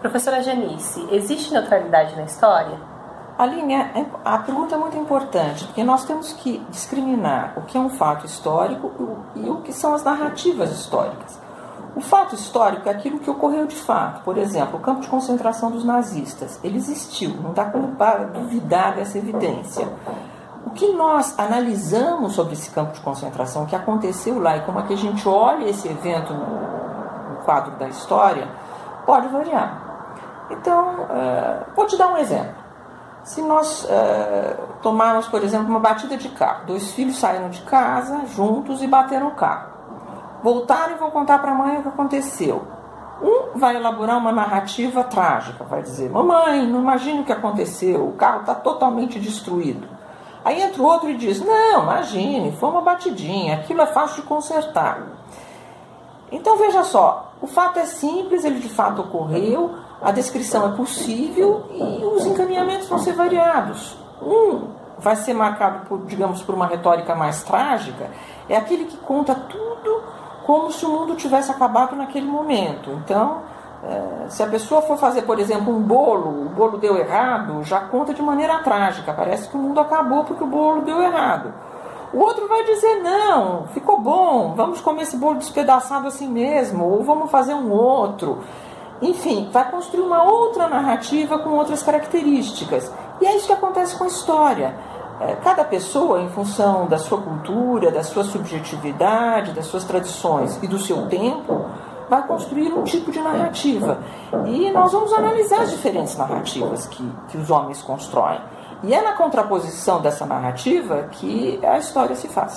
Professora Janice, existe neutralidade na história? Aline, é, a pergunta é muito importante, porque nós temos que discriminar o que é um fato histórico e o que são as narrativas históricas. O fato histórico é aquilo que ocorreu de fato. Por exemplo, o campo de concentração dos nazistas. Ele existiu, não dá como duvidar dessa evidência. O que nós analisamos sobre esse campo de concentração, o que aconteceu lá e como é que a gente olha esse evento no quadro da história, pode variar. Então, uh, vou te dar um exemplo. Se nós uh, tomarmos, por exemplo, uma batida de carro, dois filhos saíram de casa juntos e bateram o carro. Voltaram e vão contar para a mãe o que aconteceu. Um vai elaborar uma narrativa trágica, vai dizer: Mamãe, não imagine o que aconteceu, o carro está totalmente destruído. Aí entra o outro e diz: Não, imagine, foi uma batidinha, aquilo é fácil de consertar. Então veja só, o fato é simples, ele de fato ocorreu, a descrição é possível e os encaminhamentos vão ser variados. Um vai ser marcado por, digamos, por uma retórica mais trágica, é aquele que conta tudo como se o mundo tivesse acabado naquele momento. Então, é, se a pessoa for fazer, por exemplo, um bolo, o bolo deu errado, já conta de maneira trágica, parece que o mundo acabou porque o bolo deu errado. O outro vai dizer: não, ficou bom, vamos comer esse bolo despedaçado assim mesmo, ou vamos fazer um outro. Enfim, vai construir uma outra narrativa com outras características. E é isso que acontece com a história. É, cada pessoa, em função da sua cultura, da sua subjetividade, das suas tradições e do seu tempo, vai construir um tipo de narrativa. E nós vamos analisar as diferentes narrativas que, que os homens constroem. E é na contraposição dessa narrativa que a história se faz.